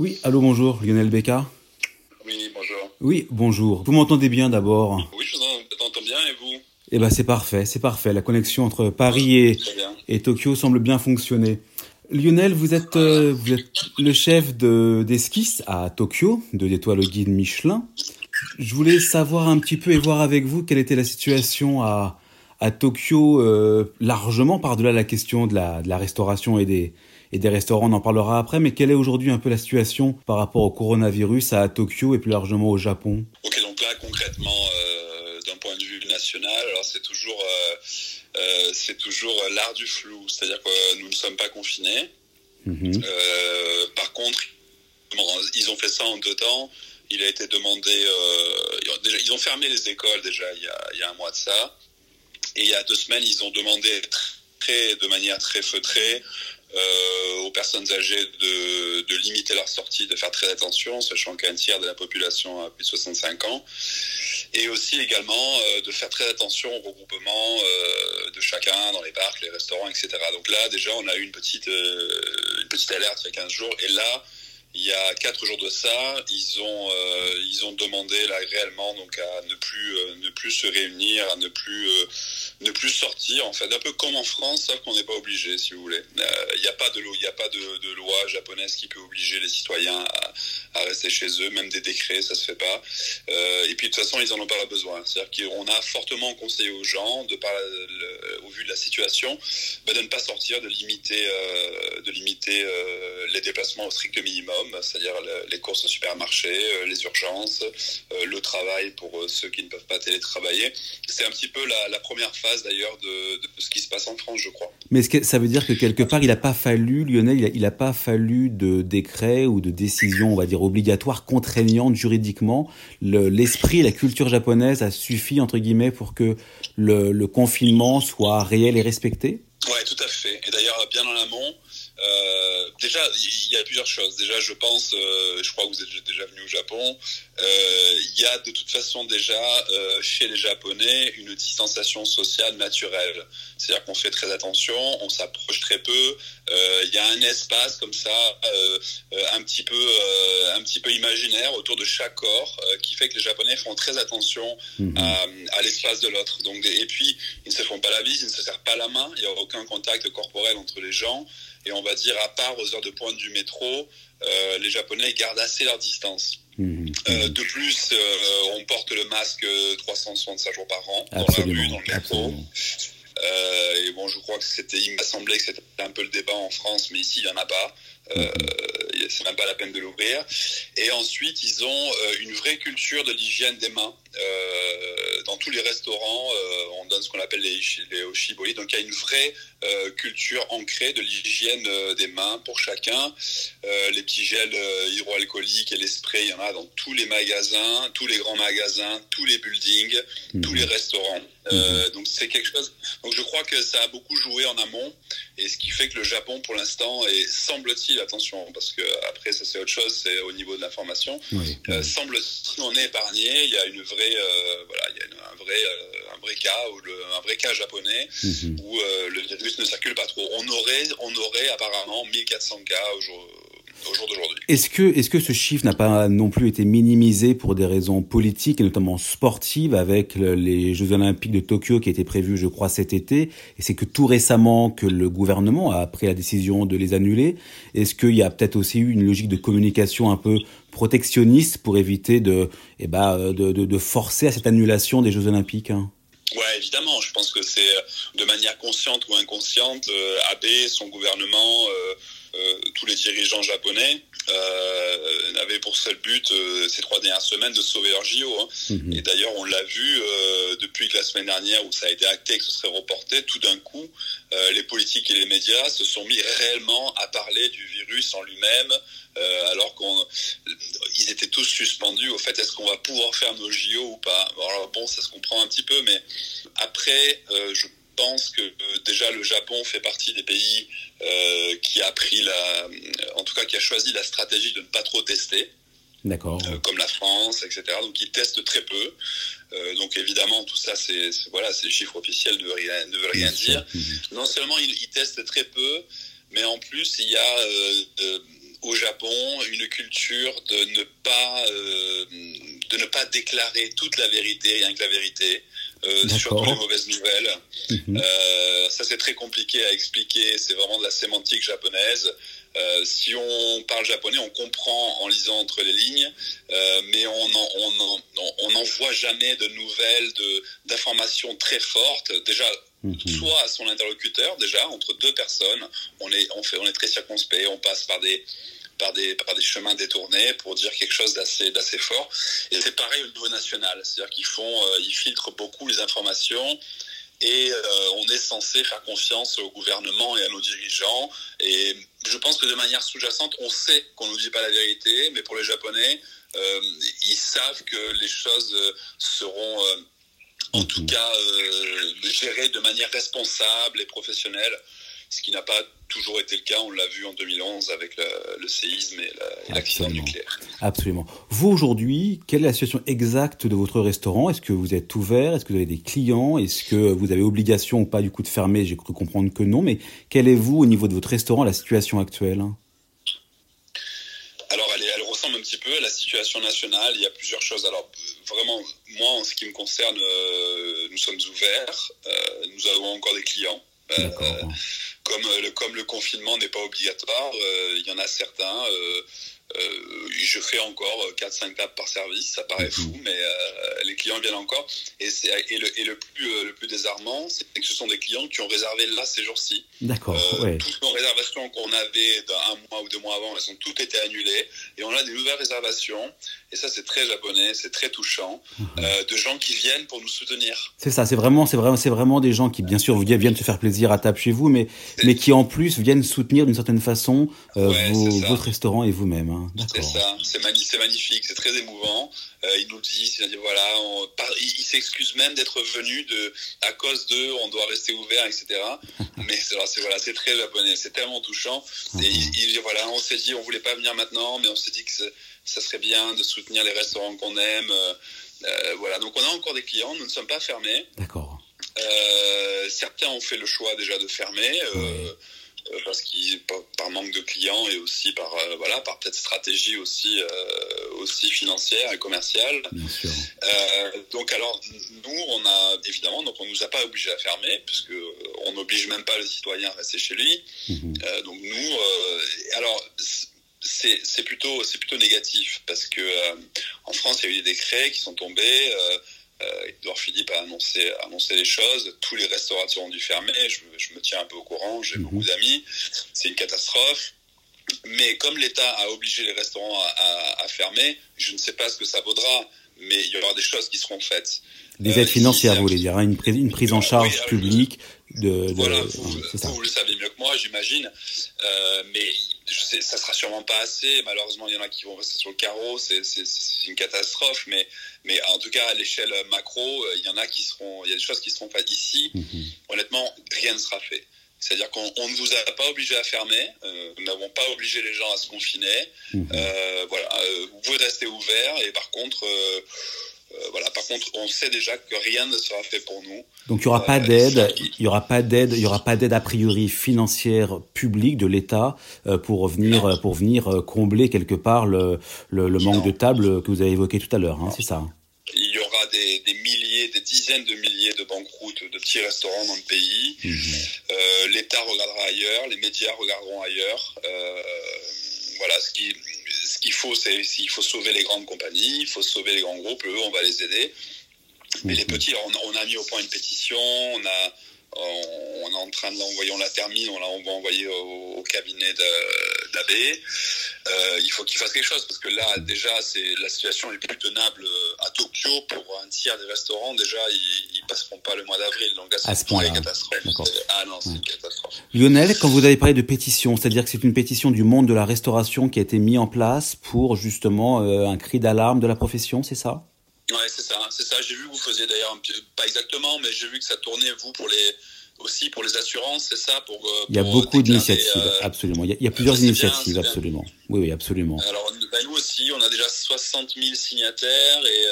Oui, allô, bonjour, Lionel Becca. Oui, bonjour. Oui, bonjour. Vous m'entendez bien d'abord Oui, je vous entends bien et vous? Eh ben c'est parfait, c'est parfait. La connexion entre Paris et, et Tokyo semble bien fonctionner. Lionel, vous êtes, euh, vous êtes le chef de, d'esquisse à Tokyo, de l'étoile guide Michelin. Je voulais savoir un petit peu et voir avec vous quelle était la situation à, à Tokyo, euh, largement par-delà la question de la, de la restauration et des, et des restaurants, on en parlera après, mais quelle est aujourd'hui un peu la situation par rapport au coronavirus à Tokyo et plus largement au Japon? Ok, donc là concrètement, euh, d'un point de vue national, alors c'est toujours, euh, euh c'est toujours l'art du flou, c'est-à-dire que nous ne sommes pas confinés. Euh, par contre, ils ont fait ça en deux temps. Il a été demandé, ils ont fermé les écoles déjà il y, a, il y a un mois de ça, et il y a deux semaines ils ont demandé très, de manière très feutrée aux personnes âgées de, de, limiter leur sortie, de faire très attention, sachant qu'un tiers de la population a plus de 65 ans, et aussi également euh, de faire très attention au regroupement euh, de chacun dans les parcs, les restaurants, etc. Donc là, déjà, on a eu une petite, une petite alerte il y a 15 jours, et là, il y a quatre jours de ça, ils ont euh, ils ont demandé là réellement donc à ne plus euh, ne plus se réunir, à ne plus euh, ne plus sortir en fait, un peu comme en France, sauf qu'on n'est pas obligé si vous voulez. Il n'y a pas de loi japonaise qui peut obliger les citoyens à, à, rester chez eux, même des décrets, ça se fait pas. et puis de toute façon, ils en ont pas besoin. C'est-à-dire qu'on a fortement conseillé aux gens de par au vu de la situation, bah, de ne pas sortir, de limiter de limiter les déplacements au strict minimum c'est-à-dire les courses au supermarché, euh, les urgences, euh, le travail pour euh, ceux qui ne peuvent pas télétravailler. C'est un petit peu la, première phase d'ailleurs de, ce qui se passe en France, je crois. Mais que ça veut dire que quelque part, il n'a pas fallu, Lionel, il n'a pas fallu de décret ou de décision, on va dire, obligatoire, contraignante juridiquement? L'esprit, la culture japonaise a suffi, entre guillemets, pour que le, le confinement soit réel et respecté? Oui, tout à fait. Et d'ailleurs, bien en amont, euh, déjà, il y a plusieurs choses. Déjà, je pense, euh, je crois que vous êtes déjà venu au Japon, euh, il y a de toute façon déjà chez les Japonais une distanciation sociale naturelle. C'est-à-dire qu'on fait très attention, on s'approche très peu. Euh, il y a un espace comme ça, un petit peu, un petit peu imaginaire autour de chaque corps, qui fait que les Japonais font très attention mhm. à, à l'espace de l'autre. Donc, et puis, ils ne se font pas la bise, ils ne se serrent pas la main. Il n'y a aucun contact corporel entre les gens. Et on va dire, à part aux heures de pointe du métro, euh, les Japonais gardent assez leur distance. Mmh. Euh, de plus, euh, on porte le masque 365 jours par an dans la rue, dans le métro. Euh, et bon, je crois que c'était, il m'a semblé que c'était un peu le débat en France, mais ici il y en a pas. Euh. C'est même pas la peine de l'ouvrir. Et ensuite, ils ont euh, une vraie culture de l'hygiène des mains. Euh, dans tous les restaurants, euh, on donne ce qu'on appelle les, les oshibori. Donc, il y a une vraie culture ancrée de l'hygiène des mains pour chacun. les petits gels hydroalcooliques et les sprays, il y en a dans tous les magasins, tous les grands magasins, tous les buildings, tous les mhm. restaurants. Mhm. donc, c'est quelque chose. Donc, je crois que ça a beaucoup joué en amont. Et ce qui fait que le Japon, pour l'instant, et semble-t-il, attention, parce que après, ça c'est autre chose, c'est au niveau de l'information, semble-t-il, on est épargné. Il y a une vraie euh, voilà, il y a un vrai, euh, un vrai cas, ou un vrai cas japonais mhm. où euh, le virus ne circule pas trop. On aurait, on aurait apparemment 1400 cas aujourd'hui est-ce que, est-ce que ce chiffre n'a pas non plus été minimisé pour des raisons politiques et notamment sportives avec les Jeux Olympiques de Tokyo qui étaient prévus, je crois, cet été? Et c'est que tout récemment que le gouvernement a pris la décision de les annuler. Est-ce qu'il y a peut-être aussi eu une logique de communication un peu protectionniste pour éviter de, eh ben, de, de, de forcer à cette annulation des Jeux Olympiques hein? Ouais, évidemment. Je pense que c'est de manière consciente ou inconsciente, euh, Abe, son gouvernement. Euh, euh, tous les dirigeants japonais euh, avaient pour seul but euh, ces trois dernières semaines de sauver leur JO. Hein. Mhm. Et d'ailleurs, on l'a vu depuis que la semaine dernière où ça a été acté que ce serait reporté, tout d'un coup, les politiques et les médias se sont mis réellement à parler du virus en lui-même, alors qu'ils étaient tous suspendus au fait est-ce qu'on va pouvoir faire nos JO ou pas. Alors bon, ça se comprend un petit peu, mais après, je pense que euh, déjà le Japon fait partie des pays euh, qui a pris la, en tout cas qui a choisi la stratégie de ne pas trop tester. D'accord. Euh, comme la France, etc. Donc ils testent très peu. donc évidemment tout ça c'est voilà ces chiffres officiels ne veulent rien, ne veulent rien dire. Non seulement ils, testent très peu, mais en plus il y a au Japon une culture de ne pas euh, de ne pas déclarer toute la vérité, rien que la vérité, euh, surtout les mauvaises nouvelles. Mhm. Euh, ça c'est très compliqué à expliquer. C'est vraiment de la sémantique japonaise. Euh, si on parle japonais, on comprend en lisant entre les lignes, euh, mais on n'en on on voit jamais de nouvelles, d'informations très fortes. Déjà, mhm. soit à son interlocuteur, déjà entre deux personnes, on est, on fait, on est très circonspect, on passe par des par des, par des chemins détournés pour dire quelque chose d'assez, d'assez fort. Et c'est pareil au niveau national, c'est-à-dire qu'ils font, euh, ils filtrent beaucoup les informations et euh, on est censé faire confiance au gouvernement et à nos dirigeants. Et je pense que de manière sous-jacente, on sait qu'on ne nous dit pas la vérité, mais pour les Japonais, euh, ils savent que les choses seront en tout cas gérées de manière responsable et professionnelle ce qui n'a pas toujours été le cas. On l'a vu en 2011 avec le, séisme et l'accident nucléaire. Absolument. Vous aujourd'hui, quelle est la situation exacte de votre restaurant? Est-ce que vous êtes ouvert? Est-ce que vous avez des clients? Est-ce que vous avez obligation ou pas du coup de fermer? J'ai cru comprendre que non. Mais quelle est vous au niveau de votre restaurant la situation actuelle? Alors, elle, ressemble un petit peu à la situation nationale. Il y a plusieurs choses. Alors, vraiment, moi, en ce qui me concerne, euh, nous sommes ouverts. Euh, nous avons encore des clients. Euh, comme, le, comme le confinement n'est pas obligatoire, euh, il y en a certains euh, je fais encore 4-5 euh, tables par service, ça paraît fou, mhm. mais euh, les clients viennent encore. Et, et, le, et le, plus, le plus désarmant, c'est que ce sont des clients qui ont réservé là ces jours-ci. D'accord. Toutes nos réservations qu'on avait un mois ou deux mois avant, elles ont toutes été annulées. Et on a des nouvelles réservations. Et ça, c'est très japonais, c'est très touchant, mhm. de gens qui viennent pour nous soutenir. C'est ça, c'est vraiment, c'est vraiment, c'est vraiment des gens qui, bien sûr, viennent se faire plaisir à table chez vous, mais, mais qui en plus viennent soutenir d'une certaine façon votre restaurant et vous-même. Hein. C'est ça, c'est magnifique, c'est très émouvant. Euh, il nous dit, il dit voilà, il, s'excuse même d'être venu de, à cause d'eux, on doit rester ouvert, etc. Mais c'est voilà, c'est très japonais, c'est tellement touchant. Et il, voilà, on s'est dit, on voulait pas venir maintenant, mais on s'est dit que ça serait bien de soutenir les restaurants qu'on aime. Euh, euh, voilà, donc on a encore des clients, nous ne sommes pas fermés. D'accord. certains ont fait le choix déjà de fermer. Euh, parce qu'ils par manque de clients et aussi par euh, voilà par peut-être stratégie aussi euh, aussi financière et commerciale. donc alors nous on a évidemment donc on nous a pas obligé à fermer puisque on n'oblige même pas le citoyen à rester chez lui. Mhm. donc nous alors c'est plutôt c'est plutôt négatif parce que en France il y a eu des décrets qui sont tombés euh, Edouard Philippe a annoncé, annoncé les choses. Tous les restaurateurs ont dû fermer. Je, me tiens un peu au courant. J'ai mhm. beaucoup d'amis. C'est une catastrophe. Mais comme l'État a obligé les restaurants à, fermer, je ne sais pas ce que ça vaudra. Mais il y aura des choses qui seront faites. Des aides euh, financières, vous voulez dire, hein, une, prise, une prise en charge publique de, Voilà, vous, vous, le savez mieux que moi, j'imagine. Euh, mais je sais, ça sera sûrement pas assez. Malheureusement, il y en a qui vont rester sur le carreau. C'est une catastrophe. Mais, mais en tout cas, à l'échelle macro, euh, il y en a qui seront, il y a des choses qui seront faites ici. Mhm. Honnêtement, rien ne sera fait. C'est-à-dire qu'on ne vous a pas obligé à fermer, euh, nous n'avons pas obligé les gens à se confiner. Mhm. Euh, voilà, vous pouvez rester ouvert et par contre, voilà. Par contre, on sait déjà que rien ne sera fait pour nous. Donc il y aura pas euh, d'aide, il y aura pas d'aide, il y aura pas d'aide a priori financière publique de l'État euh, pour venir pour venir combler quelque part le, le, manque de table que vous avez évoqué tout à l'heure. Hein, c'est ça. Il y aura des, des, milliers, des dizaines de milliers de banqueroutes de petits restaurants dans le pays. Mhm. L'État regardera ailleurs, les médias regarderont ailleurs. voilà, ce qui ce qu'il faut, c'est il faut sauver les grandes compagnies, il faut sauver les grands groupes, eux, on va les aider. Mais les mhm. petits, on, a mis au point une pétition, on a, on, est en train de l'envoyer, on la termine, on, on va envoyer au, cabinet d'AB. Euh, il faut qu'il fasse quelque chose parce que là, déjà, c'est la situation est plus tenable à Tokyo pour un tiers des restaurants. Déjà, ils, ne passeront pas le mois d'avril. Donc là, c'est une catastrophe. Ah non, c'est une catastrophe. Lionel, quand vous avez parlé de pétition, c'est-à-dire que c'est une pétition du monde de la restauration qui a été mise en place pour justement euh, un cri d'alarme de la profession, c'est ça? Ouais, c'est ça, c'est ça. J'ai vu que vous faisiez d'ailleurs, pas exactement, mais j'ai vu que ça tournait, vous, pour les, aussi pour les assurances, c'est ça pour, Il y a beaucoup d'initiatives, absolument. Il y a, plusieurs initiatives, absolument. Oui, oui, absolument. Alors, bah, nous aussi, on a déjà 60 000 signataires et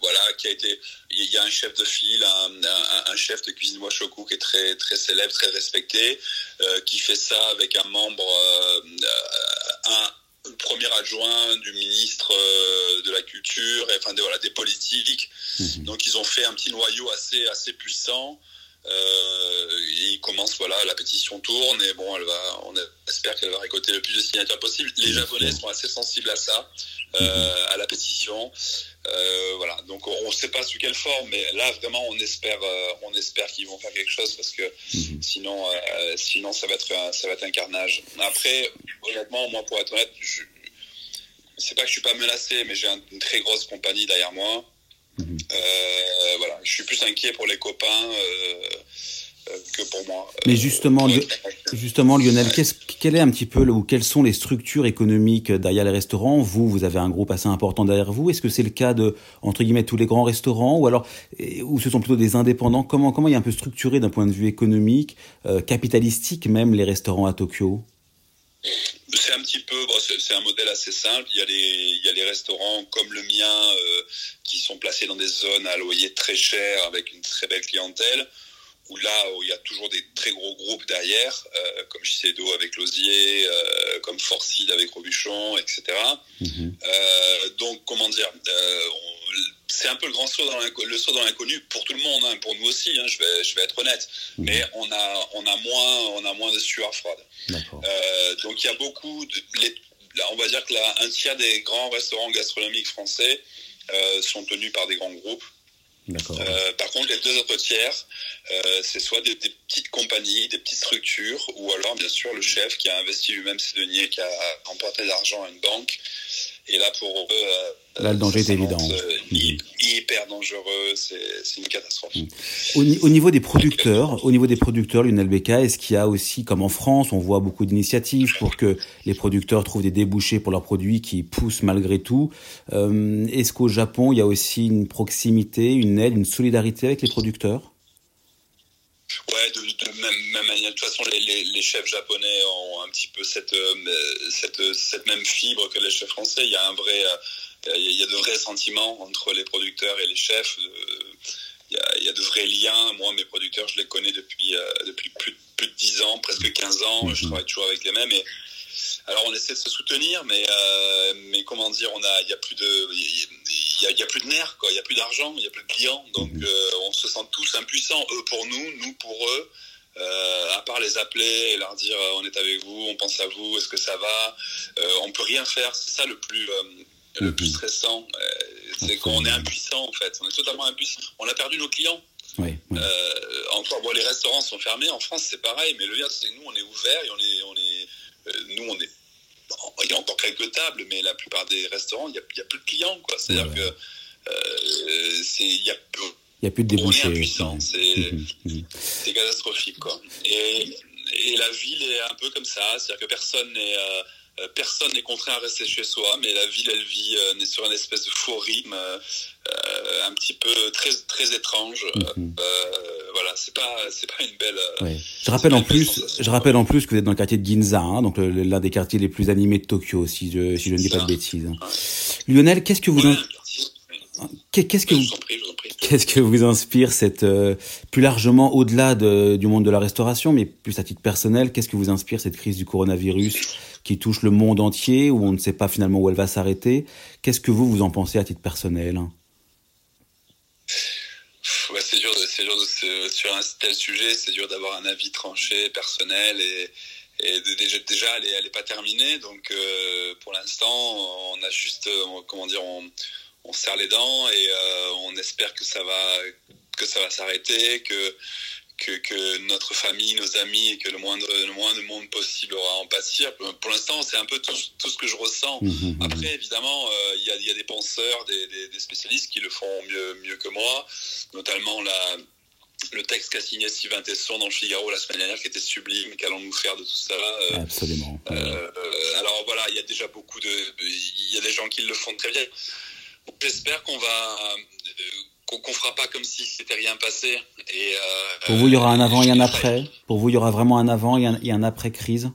voilà, qui a été. Il y a un chef de file, un, chef de cuisine Washoku qui est très très célèbre, très respecté, qui fait ça avec un membre, un premier adjoint du ministre euh, de la culture, et, enfin des, voilà, des politiques. Mhm. Donc ils ont fait un petit noyau assez, assez puissant. Euh, et ils commencent, voilà, la pétition tourne et bon, elle va, on espère qu'elle va récolter le plus de signatures possible. Les Japonais sont assez sensibles à ça, euh, à la pétition. Euh, voilà, donc on ne sait pas sous quelle forme, mais là vraiment on espère, euh, on espère qu'ils vont faire quelque chose parce que mhm. sinon, euh, sinon ça va être un, ça va être un carnage. Après, honnêtement, moi pour être honnête, je, c'est pas que je suis pas menacé, mais j'ai une très grosse compagnie derrière moi. Mhm. voilà, je suis plus inquiet pour les copains que pour moi. Mais justement, justement Lionel, quel est un petit peu ou quelles sont les structures économiques derrière les restaurants? Vous, vous avez un groupe assez important derrière vous. Est-ce que c'est le cas de entre guillemets tous les grands restaurants? Ou alors ou ce sont plutôt des indépendants? Comment comment il est un peu structuré d'un point de vue économique, euh, capitalistique même les restaurants à Tokyo? C'est un petit peu, c'est un modèle assez simple. Il y a les, il y a les restaurants comme le mien euh, qui sont placés dans des zones à loyer très cher avec une très belle clientèle où là où il y a toujours des très gros groupes derrière, euh, comme Shiseido avec Lozier, euh, comme Forcid avec Robuchon, etc. Mhm. Donc comment dire, c'est un peu le grand saut dans le saut dans l'inconnu pour tout le monde, hein, pour nous aussi. Hein, je vais je vais être honnête, mhm. mais on a on a moins on a moins de sueur froide. donc il y a beaucoup de, on va dire que là, un tiers des grands restaurants gastronomiques français sont tenus par des grands groupes. Euh, par contre, les deux autres tiers, euh, c'est soit des, petites compagnies, des petites structures, ou alors bien sûr le chef qui a investi lui-même ses deniers, qui a emporté l'argent à une banque. Et là, pour eux, euh, là, le danger est évident. Mhm. Hyper dangereux, c'est une catastrophe. Mhm. Au, niveau des producteurs, au niveau des producteurs, Lionel Becca, est-ce qu'il y a aussi, comme en France, on voit beaucoup d'initiatives pour que les producteurs trouvent des débouchés pour leurs produits qui poussent malgré tout. est-ce qu'au Japon, il y a aussi une proximité, une aide, une solidarité avec les producteurs? Ouais, de même, manière. De toute façon, les, les, chefs japonais ont un petit peu cette, euh, cette, cette, même fibre que les chefs français. Il y a un vrai, euh, il y a de vrais sentiments entre les producteurs et les chefs. Euh, il y a, il y a de vrais liens. Moi, mes producteurs, je les connais depuis, depuis plus, plus de 10 ans, presque 15 ans. Je mhm. travaille toujours avec les mêmes. Et, alors on essaie de se soutenir, mais euh, mais comment dire, on a, il y a plus de, il y, a, plus de nerfs, quoi. Il y a plus d'argent, il y a plus de clients, donc mhm. euh, on se sent tous impuissants, eux pour nous, nous pour eux. Euh, à part les appeler et leur dire on est avec vous, on pense à vous, est-ce que ça va On peut rien faire. C'est ça le plus le plus stressant, c'est qu'on est impuissant en fait. On est totalement impuissant. On a perdu nos clients. Oui, encore, bon, les restaurants sont fermés. En France, c'est pareil, mais le lien, c'est nous, on est ouvert et on est, on est, euh, nous, on est. Il y a encore quelques tables, mais la plupart des restaurants, il n'y a, plus de clients. C'est-à-dire que. Euh, il y a il n'y a plus de débouchés. On est impuissant, mhm, mhm. c'est catastrophique. Quoi. Et, et, la ville est un peu comme ça, c'est-à-dire que personne n'est euh, personne n'est contraint à rester chez soi, mais la ville, elle vit euh, sur une espèce de faux rythme, euh, un petit peu très très étrange. Mhm. voilà, c'est pas c'est pas une belle. Je rappelle en plus, je rappelle en plus que vous êtes dans le quartier de Ginza, hein, donc l'un des quartiers les plus animés de Tokyo, si je si je ne dis pas de bêtises. Lionel, qu'est-ce que vous Qu'est-ce que vous, qu'est-ce que vous inspire cette plus largement au-delà de, du monde de la restauration, mais plus à titre personnel, qu'est-ce que vous inspire cette crise du coronavirus qui touche le monde entier, où on ne sait pas finalement où elle va s'arrêter? Qu'est-ce que vous, vous en pensez à titre personnel? C'est dur, de, sur un tel sujet, c'est dur d'avoir un avis tranché, personnel, et, déjà, déjà elle n'est pas terminée, donc euh, pour l'instant, on a juste, euh, comment dire, on, serre les dents et euh, on espère que ça va que ça va s'arrêter, que que, notre famille, nos amis et que le moindre, le moins de monde possible aura à en pâtir. Pour l'instant, c'est un peu tout, ce que je ressens. Mmh, mmh, mmh. Après, évidemment, euh, il y, a, des penseurs, des, spécialistes qui le font mieux, mieux que moi, notamment la, le texte qu'a signé Sylvain Tesson dans le Figaro la semaine dernière qui était sublime. Qu'allons-nous faire de tout ça euh, Absolument. Euh, alors voilà, il y a déjà beaucoup de. Il y a des gens qui le font très bien. J'espère qu'on va qu'on fera pas comme si c'était rien passé. Et, Pour vous, il y aura un avant et un après Pour vous, il y aura vraiment un avant et un, et un après-crise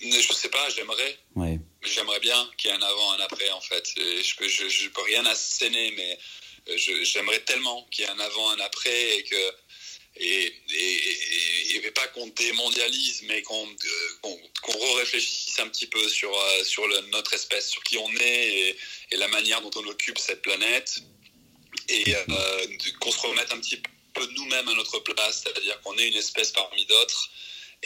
Je sais pas, j'aimerais. Ouais. J'aimerais bien qu'il y ait un avant, un après, en fait. je peux, je, je peux rien asséner, mais j'aimerais tellement qu'il y ait un avant, un après, et que et, et, et, pas qu'on démondialise, mais qu'on euh, qu'on réfléchisse un petit peu sur, euh, sur notre espèce, sur qui on est et, et, la manière dont on occupe cette planète, et euh, qu'on se remette un petit peu nous-mêmes à notre place, c'est-à-dire qu'on est une espèce parmi d'autres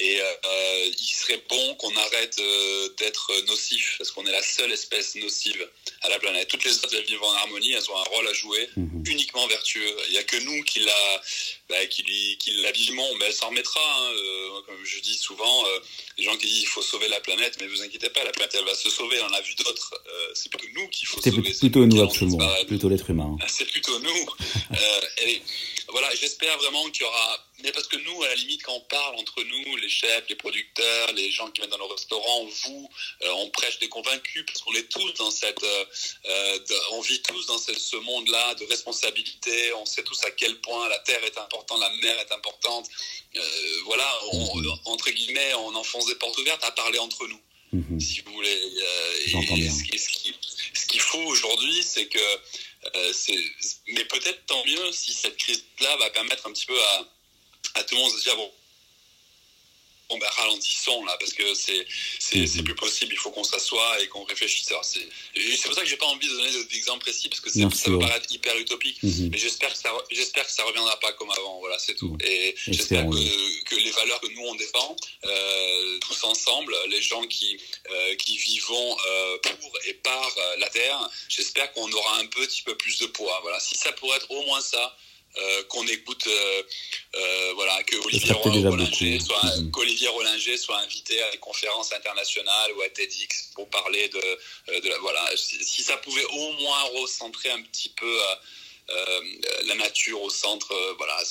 et euh, il serait bon qu'on arrête euh, d'être nocif, parce qu'on est la seule espèce nocive à la planète. Toutes les autres, elles vivent en harmonie, elles ont un rôle à jouer, mhm. uniquement vertueux. Il n'y a que nous qui la, bah, qui, qui mais elle s'en remettra. Hein. Euh, comme je dis souvent, les gens qui disent il faut sauver la planète, mais vous inquiétez pas, la planète elle va se sauver. On a vu d'autres. c'est plutôt nous qu'il faut sauver. C'est plutôt nous absolument, plutôt l'être humain. C'est plutôt nous. et, voilà, j'espère vraiment qu'il y aura. Mais parce que nous, à la limite, quand on parle entre nous, les chefs, les producteurs, les gens qui viennent dans nos restaurants, vous, euh, on prêche des convaincus parce qu'on est tous dans cette, euh, euh on vit tous dans ce, ce monde-là de responsabilité. On sait tous à quel point la terre est importante, la mer est importante. Euh, voilà, on, entre guillemets, on enfonce des portes ouvertes à parler entre nous. Mhm. Si vous voulez. J'entends bien. Ce qu'il faut aujourd'hui, c'est que euh, mais peut-être tant mieux si cette crise-là va permettre un petit peu à, à tout le monde de se dire bon, bon ben, ralentissons là parce que c'est c'est mhm. plus possible il faut qu'on s'assoie et qu'on réfléchisse. C'est pour ça que j'ai pas envie de donner d'exemples précis parce que ça peut paraître hyper utopique mhm. mais j'espère que ça j'espère que ça reviendra pas comme avant voilà c'est tout. Et j'espère que, que, les valeurs que nous on défend euh, tous ensemble les gens qui euh, qui vivons euh, pour et par la terre j'espère qu'on aura un petit peu plus de poids voilà. Si ça pourrait être au moins ça euh, qu'on écoute, euh, euh, voilà, que Olivier Rollinger soit, mhm. Rollinger soit invité à des conférences internationales ou à TEDx pour parler de, de la, voilà, si ça pouvait au moins recentrer un petit peu la nature au centre, voilà,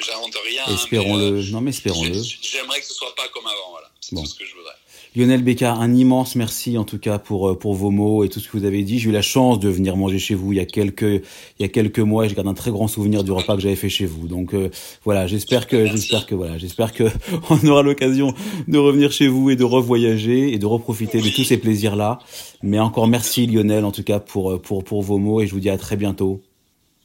j'invente rien. Hein, espérons-le, non mais espérons-le. J'aimerais que ce soit pas comme avant, voilà, c'est tout ce que je voudrais. Lionel Bécard, un immense merci en tout cas pour euh, pour vos mots et tout ce que vous avez dit. J'ai eu la chance de venir manger chez vous il y a quelques il y a quelques mois et je garde un très grand souvenir du repas que j'avais fait chez vous. Donc euh, voilà, j'espère que j'espère que voilà, j'espère que on aura l'occasion de revenir chez vous et de revoyager et de reprofiter de tous ces plaisirs là. Mais encore merci Lionel en tout cas pour euh, pour pour vos mots et je vous dis à très bientôt.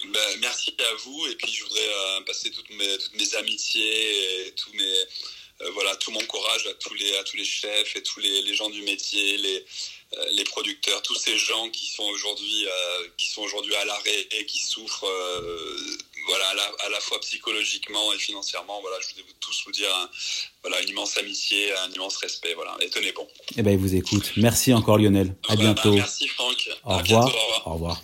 Ben, merci à vous et puis je voudrais passer toutes mes toutes mes amitiés et tous mes euh, voilà, tout mon courage à tous les, à tous les chefs et tous les, les gens du métier, les, euh, les producteurs, tous ces gens qui sont aujourd'hui, euh, qui sont aujourd'hui à l'arrêt et qui souffrent, voilà, à la, fois psychologiquement et financièrement. Voilà, je voulais tous vous dire, voilà, une immense amitié, un immense respect. Voilà, et tenez bon. Eh ben, il vous écoute. Merci encore Lionel. À bientôt. merci Franck. Au revoir. Au revoir.